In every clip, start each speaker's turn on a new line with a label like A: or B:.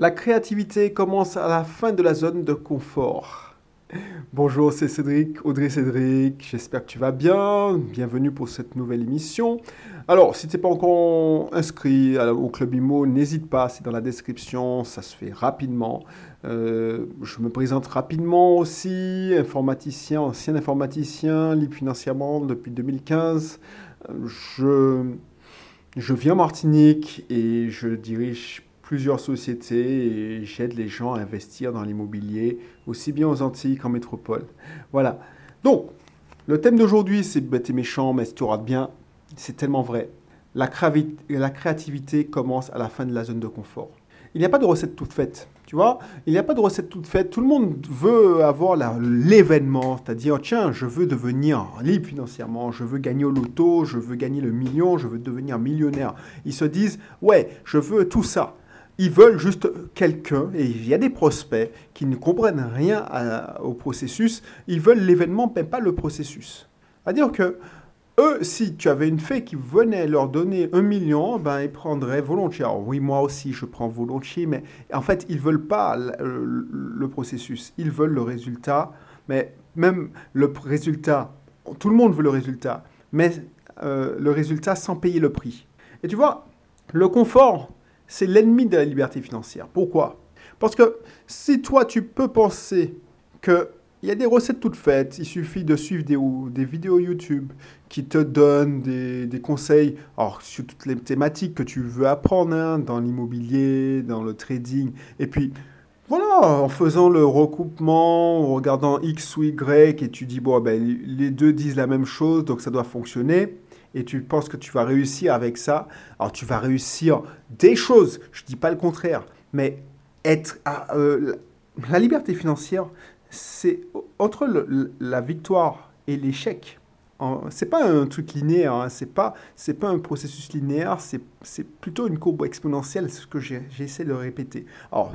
A: La créativité commence à la fin de la zone de confort. Bonjour, c'est Cédric, Audrey Cédric, j'espère que tu vas bien. Bienvenue pour cette nouvelle émission. Alors, si tu n'es pas encore inscrit au Club IMO, n'hésite pas, c'est dans la description, ça se fait rapidement. Euh, je me présente rapidement aussi, informaticien, ancien informaticien, libre financièrement depuis 2015. Je, je viens en Martinique et je dirige plusieurs sociétés et j'aide les gens à investir dans l'immobilier, aussi bien aux Antilles qu'en métropole. Voilà. Donc, le thème d'aujourd'hui, c'est bête et méchant, mais si tu rates bien, c'est tellement vrai. La, la créativité commence à la fin de la zone de confort. Il n'y a pas de recette toute faite. Tu vois, il n'y a pas de recette toute faite. Tout le monde veut avoir l'événement, c'est-à-dire, tiens, je veux devenir libre financièrement, je veux gagner au loto, je veux gagner le million, je veux devenir millionnaire. Ils se disent, ouais, je veux tout ça. Ils veulent juste quelqu'un, et il y a des prospects qui ne comprennent rien au processus, ils veulent l'événement, mais pas le processus. C'est-à-dire que eux, si tu avais une fée qui venait leur donner un million, ben ils prendraient volontiers. Alors oui, moi aussi, je prends volontiers, mais en fait, ils veulent pas le, processus, ils veulent le résultat, mais même le résultat, tout le monde veut le résultat, mais euh, le résultat sans payer le prix. Et tu vois, le confort, c'est l'ennemi de la liberté financière. Pourquoi? Parce que si toi, tu peux penser qu'il y a des recettes toutes faites, il suffit de suivre des, des vidéos YouTube qui te donnent des, conseils. Alors, sur toutes les thématiques que tu veux apprendre, hein, dans l'immobilier, dans le trading, et puis voilà, en faisant le recoupement, en regardant X ou Y, et tu dis, bon, ben, les deux disent la même chose, donc ça doit fonctionner et tu penses que tu vas réussir avec ça, alors tu vas réussir des choses, je ne dis pas le contraire, mais être euh, la liberté financière, c'est entre la victoire et l'échec. C'est pas un truc linéaire, hein, c'est pas c'est pas un processus linéaire, c'est plutôt une courbe exponentielle, c'est ce que j'essaie de répéter. Alors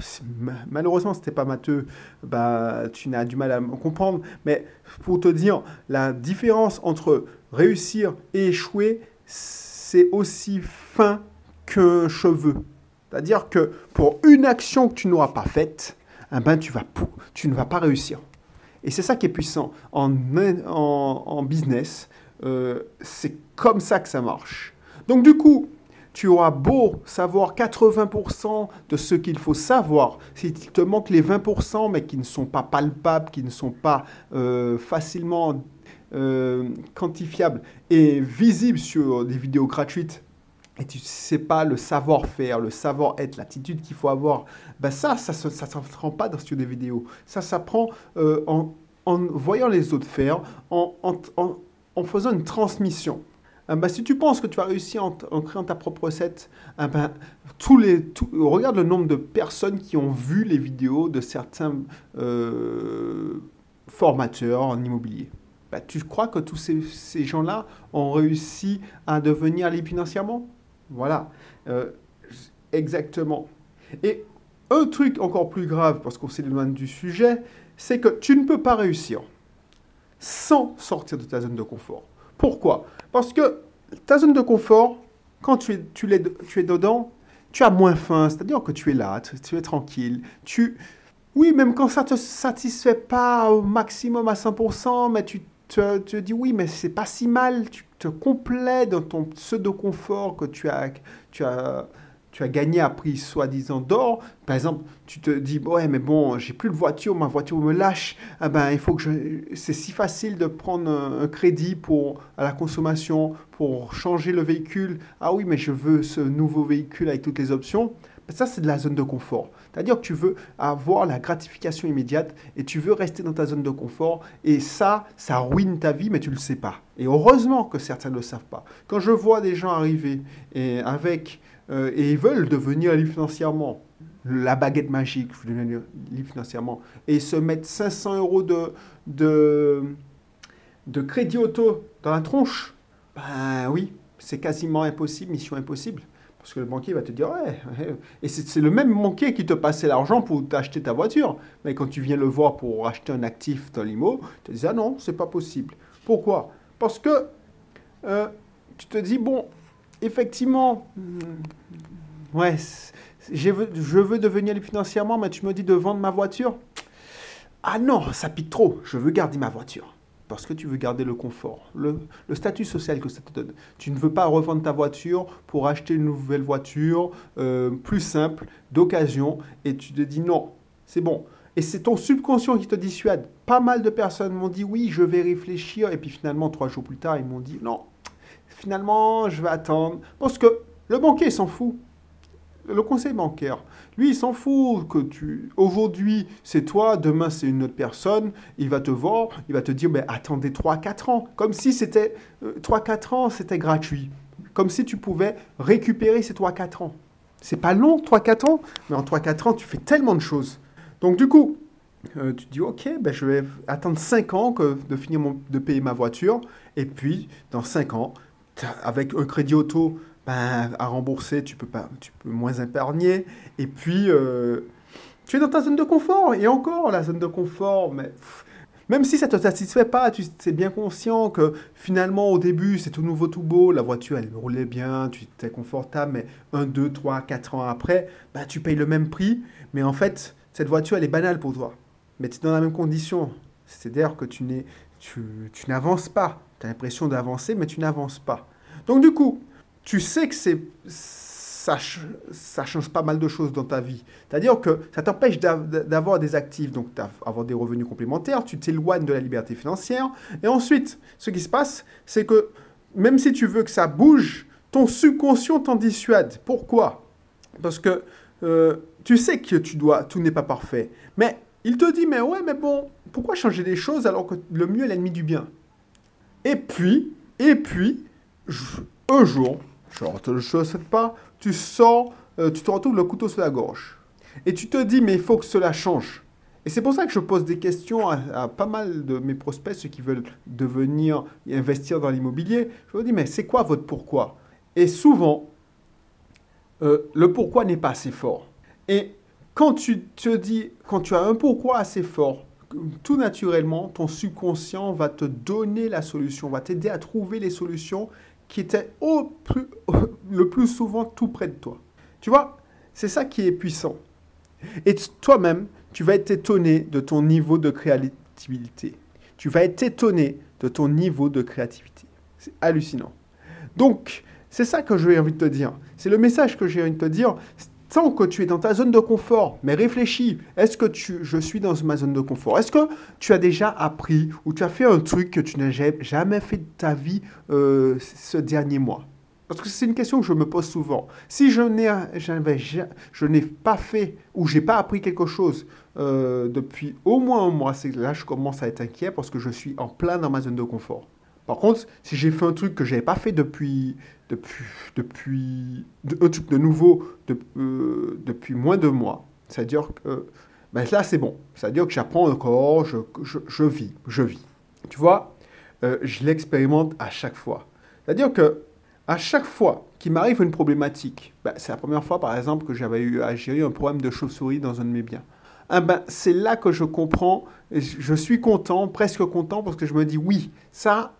A: malheureusement c'était pas matheux, bah tu n'as du mal à me comprendre, mais pour te dire la différence entre réussir et échouer, c'est aussi fin qu'un cheveu. C'est-à-dire que pour une action que tu n'auras pas faite, eh ben, tu, ne vas pas réussir. Et c'est ça qui est puissant. En, en, business, euh, c'est comme ça que ça marche. Donc du coup, tu auras beau savoir 80% de ce qu'il faut savoir, s'il te manque les 20%, mais qui ne sont pas palpables, qui ne sont pas euh, facilement euh, quantifiable et visible sur des vidéos gratuites et tu sais pas le savoir-faire, le savoir-être, l'attitude qu'il faut avoir, ben ça, ça ne s'apprend pas dans, sur des vidéos. Ça s'apprend euh, en, en, voyant les autres faire, en, en, faisant une transmission. Eh ben, si tu penses que tu vas réussir en, créant ta propre recette, eh ben, tous les, regarde le nombre de personnes qui ont vu les vidéos de certains euh, formateurs en immobilier. Bah, tu crois que tous ces, gens-là ont réussi à devenir libres financièrement? Voilà, euh, exactement. Et un truc encore plus grave, parce qu'on s'éloigne du sujet, c'est que tu ne peux pas réussir sans sortir de ta zone de confort. Pourquoi? Parce que ta zone de confort, quand tu es, tu, es, tu es dedans, tu as moins faim, c'est-à-dire que tu es là, tu, es tranquille, tu... Oui, même quand ça ne te satisfait pas au maximum à 100%, mais tu tu te dis oui, mais c'est pas si mal, tu te complais dans ton pseudo-confort que tu as, tu as, tu as gagné à prix soi-disant d'or. Par exemple, tu te dis, ouais, mais bon, j'ai plus de voiture, ma voiture me lâche. Ah ben, il faut que. C'est si facile de prendre un, crédit pour, à la consommation pour changer le véhicule. Ah oui, mais je veux ce nouveau véhicule avec toutes les options. Ça, c'est de la zone de confort. C'est-à-dire que tu veux avoir la gratification immédiate et tu veux rester dans ta zone de confort. Et ça, ça ruine ta vie, mais tu ne le sais pas. Et heureusement que certains ne le savent pas. Quand je vois des gens arriver et, avec, euh, et ils veulent devenir libres financièrement, la baguette magique, devenir libre financièrement, et se mettre 500 euros de, de, de crédit auto dans la tronche, ben oui, c'est quasiment impossible, mission impossible. Parce que le banquier va te dire, ouais, et c'est le même banquier qui te passait l'argent pour t'acheter ta voiture. Mais quand tu viens le voir pour acheter un actif dans l'IMO, tu te dis, ah non, c'est pas possible. Pourquoi? Parce que euh, tu te dis, bon, effectivement, hmm, ouais, je veux, devenir financièrement, mais tu me dis de vendre ma voiture? Ah non, ça pique trop, je veux garder ma voiture parce que tu veux garder le confort, le, statut social que ça te donne. Tu ne veux pas revendre ta voiture pour acheter une nouvelle voiture euh, plus simple, d'occasion, et tu te dis non, c'est bon. Et c'est ton subconscient qui te dissuade. Pas mal de personnes m'ont dit oui, je vais réfléchir, et puis finalement, trois jours plus tard, ils m'ont dit non, finalement, je vais attendre, parce que le banquier s'en fout le conseil bancaire, lui, il s'en fout que tu. Aujourd'hui, c'est toi, demain, c'est une autre personne. Il va te voir, il va te dire mais attendez 3-4 ans. Comme si c'était. 3-4 euh, ans, c'était gratuit. Comme si tu pouvais récupérer ces 3-4 ans. C'est pas long, 3-4 ans, mais en 3-4 ans, tu fais tellement de choses. Donc, du coup, euh, tu te dis ok, ben, je vais attendre 5 ans que, de finir de payer ma voiture. Et puis, dans 5 ans, avec un crédit auto ben, à rembourser, tu peux, pas, tu peux moins épargner. Et puis, euh, tu es dans ta zone de confort. Et encore, la zone de confort, mais même si ça ne te satisfait pas, tu es bien conscient que finalement, au début, c'est tout nouveau, tout beau. La voiture, elle roulait bien, tu étais confortable. Mais un, deux, trois, quatre ans après, ben, tu payes le même prix. Mais en fait, cette voiture, elle est banale pour toi. Mais tu es dans la même condition. C'est-à-dire que tu n'avances tu, pas. Tu as l'impression d'avancer, mais tu n'avances pas. Donc du coup, tu sais que c'est ça, change pas mal de choses dans ta vie. C'est-à-dire que ça t'empêche d'avoir des actifs, donc d'avoir des revenus complémentaires, tu t'éloignes de la liberté financière. Et ensuite, ce qui se passe, c'est que même si tu veux que ça bouge, ton subconscient t'en dissuade. Pourquoi? Parce que euh, tu sais que tu dois, tout n'est pas parfait. Mais il te dit, mais ouais, mais bon, pourquoi changer les choses alors que le mieux est l'ennemi du bien? Et puis, et puis, un jour, je ne te le souhaite pas, tu sors, euh, tu te retrouves le couteau sur la gorge. Et tu te dis, mais il faut que cela change. Et c'est pour ça que je pose des questions à, pas mal de mes prospects, ceux qui veulent devenir investir dans l'immobilier. Je leur dis, mais c'est quoi votre pourquoi? Et souvent, euh, le pourquoi n'est pas assez fort. Et quand tu te dis, quand tu as un pourquoi assez fort, tout naturellement, ton subconscient va te donner la solution, va t'aider à trouver les solutions qui était au plus, le plus souvent tout près de toi. Tu vois, c'est ça qui est puissant. Et toi-même, tu vas être étonné de ton niveau de créativité. Tu vas être étonné de ton niveau de créativité. C'est hallucinant. Donc, c'est ça que j'ai envie de te dire. C'est le message que j'ai envie de te dire tant que tu es dans ta zone de confort, mais réfléchis, est-ce que tu, je suis dans ma zone de confort? Est-ce que tu as déjà appris ou tu as fait un truc que tu n'as jamais fait de ta vie euh, ce dernier mois? Parce que c'est une question que je me pose souvent. Si je n'ai, je pas fait ou j'ai pas appris quelque chose euh, depuis au moins un mois, c'est là je commence à être inquiet parce que je suis en plein dans ma zone de confort. Par contre, si j'ai fait un truc que je n'avais pas fait depuis, depuis, depuis un truc de nouveau euh, depuis moins de mois, c'est-à-dire que ben là c'est bon, c'est-à-dire que j'apprends encore, je, je, vis, je vis. Tu vois, euh, je l'expérimente à chaque fois. C'est-à-dire que à chaque fois qu'il m'arrive une problématique, ben, c'est la première fois par exemple que j'avais eu à gérer un problème de chauve-souris dans un de mes biens. Ah ben, c'est là que je comprends, je suis content, presque content, parce que je me dis oui, ça,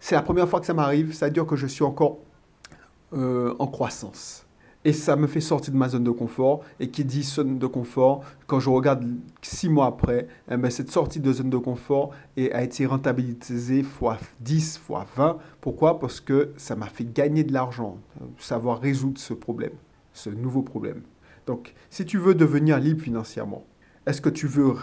A: c'est la première fois que ça m'arrive, c'est-à-dire que je suis encore euh, en croissance. Et ça me fait sortir de ma zone de confort. Et qui dit zone de confort, quand je regarde six mois après, eh ben, cette sortie de zone de confort a été rentabilisée fois 10, fois 20. Pourquoi? Parce que ça m'a fait gagner de l'argent, savoir résoudre ce problème, ce nouveau problème. Donc, si tu veux devenir libre financièrement, est-ce que tu veux...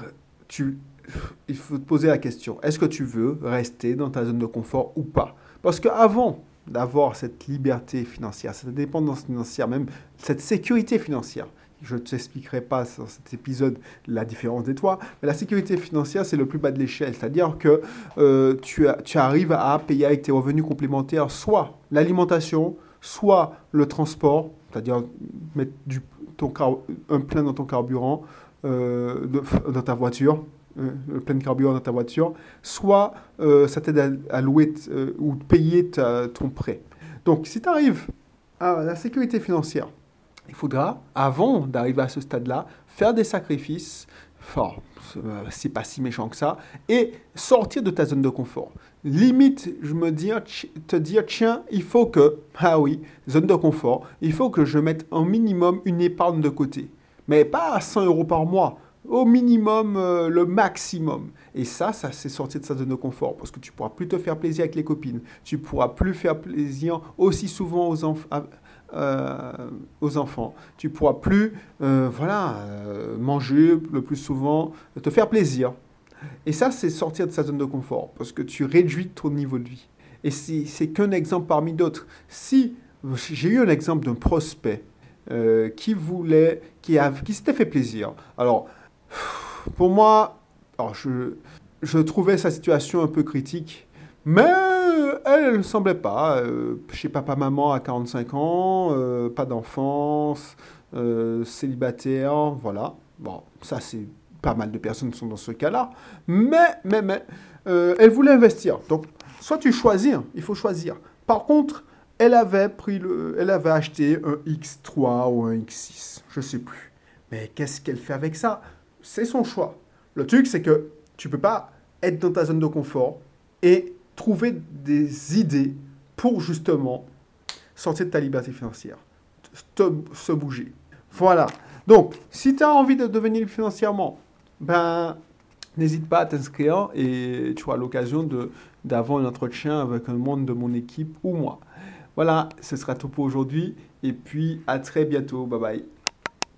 A: il faut te poser la question, est-ce que tu veux rester dans ta zone de confort ou pas? Parce qu'avant d'avoir cette liberté financière, cette indépendance financière, même cette sécurité financière, je ne t'expliquerai pas dans cet épisode la différence des toits, mais la sécurité financière, c'est le plus bas de l'échelle. C'est-à-dire que euh, tu, arrives à payer avec tes revenus complémentaires soit l'alimentation, soit le transport, c'est-à-dire mettre du, ton un plein dans ton carburant, euh, dans ta voiture, le plein de carburant dans ta voiture, soit euh, ça t'aide à, louer euh, ou payer ton prêt. Donc, si tu arrives à la sécurité financière, il faudra, avant d'arriver à ce stade-là, faire des sacrifices, enfin, c'est pas si méchant que ça, et sortir de ta zone de confort. Limite, je me dis, te dire, tiens, il faut que, ah oui, zone de confort, il faut que je mette un minimum une épargne de côté. Mais pas à 100 euros par mois, au minimum euh, le maximum. Et ça, ça c'est sortir de sa zone de confort parce que tu pourras plus te faire plaisir avec les copines, tu pourras plus faire plaisir aussi souvent aux enfants euh, aux enfants. Tu pourras plus, euh, voilà, manger le plus souvent, te faire plaisir. Et ça, c'est sortir de sa zone de confort, parce que tu réduis ton niveau de vie. Et c'est qu'un exemple parmi d'autres. Si j'ai eu un exemple d'un prospect qui voulait, qui, a, qui s'était fait plaisir. Alors, pour moi, je, trouvais sa situation un peu critique, mais elle ne semblait pas. Euh, chez papa-maman à 45 ans, euh, pas d'enfance, euh, célibataire, voilà. Bon, ça c'est pas mal de personnes qui sont dans ce cas-là. Mais, mais, mais, elle voulait investir. Donc, soit tu choisis, hein, il faut choisir. Par contre, elle avait, pris le, elle avait acheté un X3 ou un X6, je sais plus. Mais qu'est-ce qu'elle fait avec ça? C'est son choix. Le truc, c'est que tu peux pas être dans ta zone de confort et trouver des idées pour justement sortir de ta liberté financière, se bouger. Voilà. Donc, si tu as envie de devenir financièrement, ben, n'hésite pas à t'inscrire et tu auras l'occasion d'avoir un entretien avec un membre de mon équipe ou moi. Voilà, ce sera tout pour aujourd'hui et puis à très bientôt. Bye bye.